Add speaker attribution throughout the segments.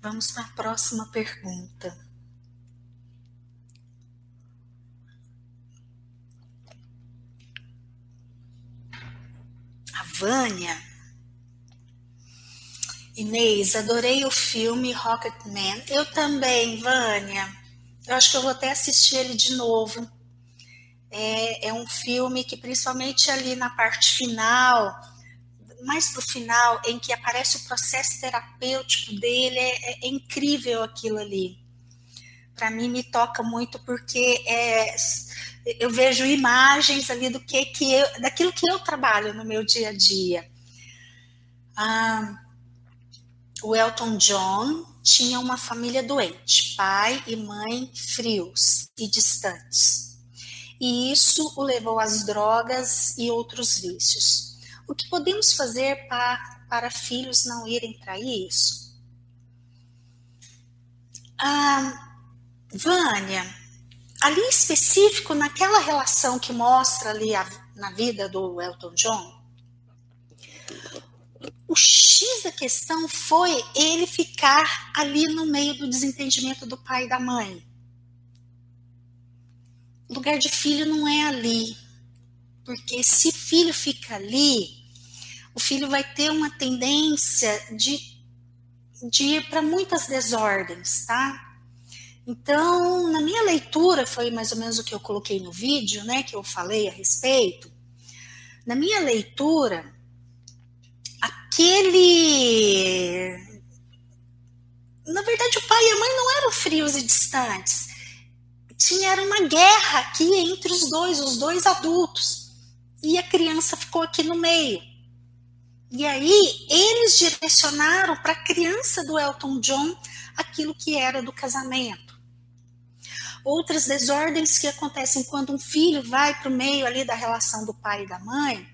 Speaker 1: Vamos para a próxima pergunta. A Vânia. Inês, adorei o filme Rocketman. Eu também, Vânia. Eu acho que eu vou até assistir ele de novo. É, é um filme que, principalmente ali na parte final, mais para o final, em que aparece o processo terapêutico dele, é, é, é incrível aquilo ali. Para mim, me toca muito porque é, eu vejo imagens ali do que, que eu, daquilo que eu trabalho no meu dia a dia. Ah, o Elton John tinha uma família doente, pai e mãe frios e distantes. E isso o levou às drogas e outros vícios. O que podemos fazer para, para filhos não irem para isso? Ah, Vânia, ali específico, naquela relação que mostra ali a, na vida do Elton John, o X da questão foi ele ficar ali no meio do desentendimento do pai e da mãe. O lugar de filho não é ali. Porque se filho fica ali, o filho vai ter uma tendência de, de ir para muitas desordens, tá? Então, na minha leitura, foi mais ou menos o que eu coloquei no vídeo, né, que eu falei a respeito. Na minha leitura, aquele. Na verdade, o pai e a mãe não eram frios e distantes. Tinha era uma guerra aqui entre os dois, os dois adultos. E a criança ficou aqui no meio. E aí eles direcionaram para a criança do Elton John aquilo que era do casamento. Outras desordens que acontecem quando um filho vai para o meio ali da relação do pai e da mãe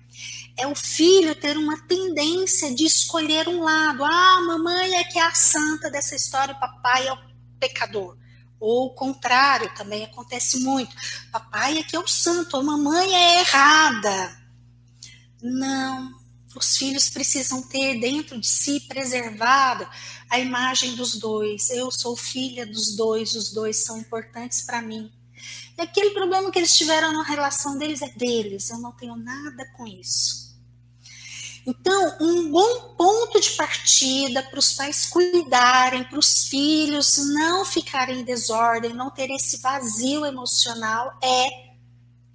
Speaker 1: é o filho ter uma tendência de escolher um lado. Ah, mamãe é que é a santa dessa história, papai é o pecador. Ou o contrário, também acontece muito. Papai é que é o santo, a mamãe é errada. Não, os filhos precisam ter dentro de si preservado a imagem dos dois. Eu sou filha dos dois, os dois são importantes para mim. E aquele problema que eles tiveram na relação deles é deles, eu não tenho nada com isso. Então, um bom ponto de partida para os pais cuidarem, para os filhos não ficarem em desordem, não ter esse vazio emocional, é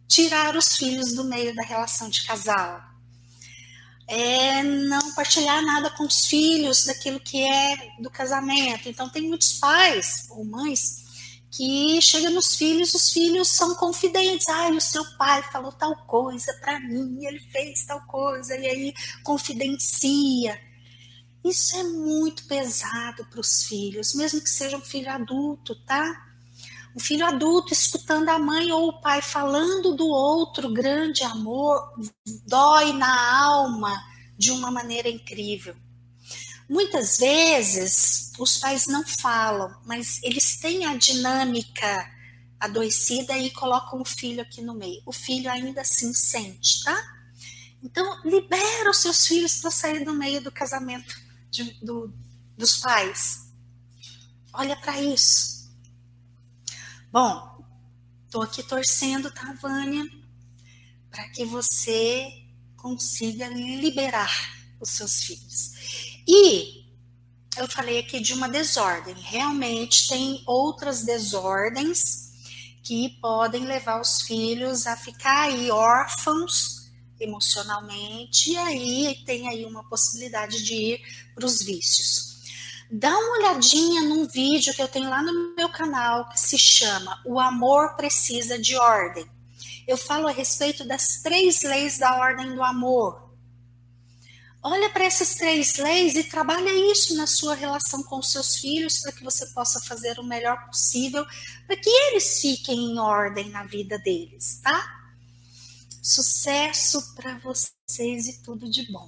Speaker 1: tirar os filhos do meio da relação de casal é não partilhar nada com os filhos daquilo que é do casamento. Então, tem muitos pais ou mães que chegam nos filhos, os filhos são confidentes. Ai, o seu pai falou tal coisa para mim, ele fez tal coisa, e aí confidencia. Isso é muito pesado para os filhos, mesmo que seja um filho adulto, tá? O filho adulto escutando a mãe ou o pai falando do outro grande amor dói na alma de uma maneira incrível. Muitas vezes os pais não falam, mas eles têm a dinâmica adoecida e colocam o filho aqui no meio. O filho ainda assim sente, tá? Então, libera os seus filhos para sair do meio do casamento de, do, dos pais. Olha para isso. Bom, estou aqui torcendo, tá, Vânia? Para que você consiga liberar os seus filhos. E eu falei aqui de uma desordem. Realmente tem outras desordens que podem levar os filhos a ficar aí órfãos emocionalmente, e aí tem aí uma possibilidade de ir para os vícios. Dá uma olhadinha num vídeo que eu tenho lá no meu canal que se chama O Amor Precisa de Ordem. Eu falo a respeito das três leis da ordem do amor. Olha para essas três leis e trabalha isso na sua relação com os seus filhos para que você possa fazer o melhor possível para que eles fiquem em ordem na vida deles, tá? Sucesso para vocês e tudo de bom.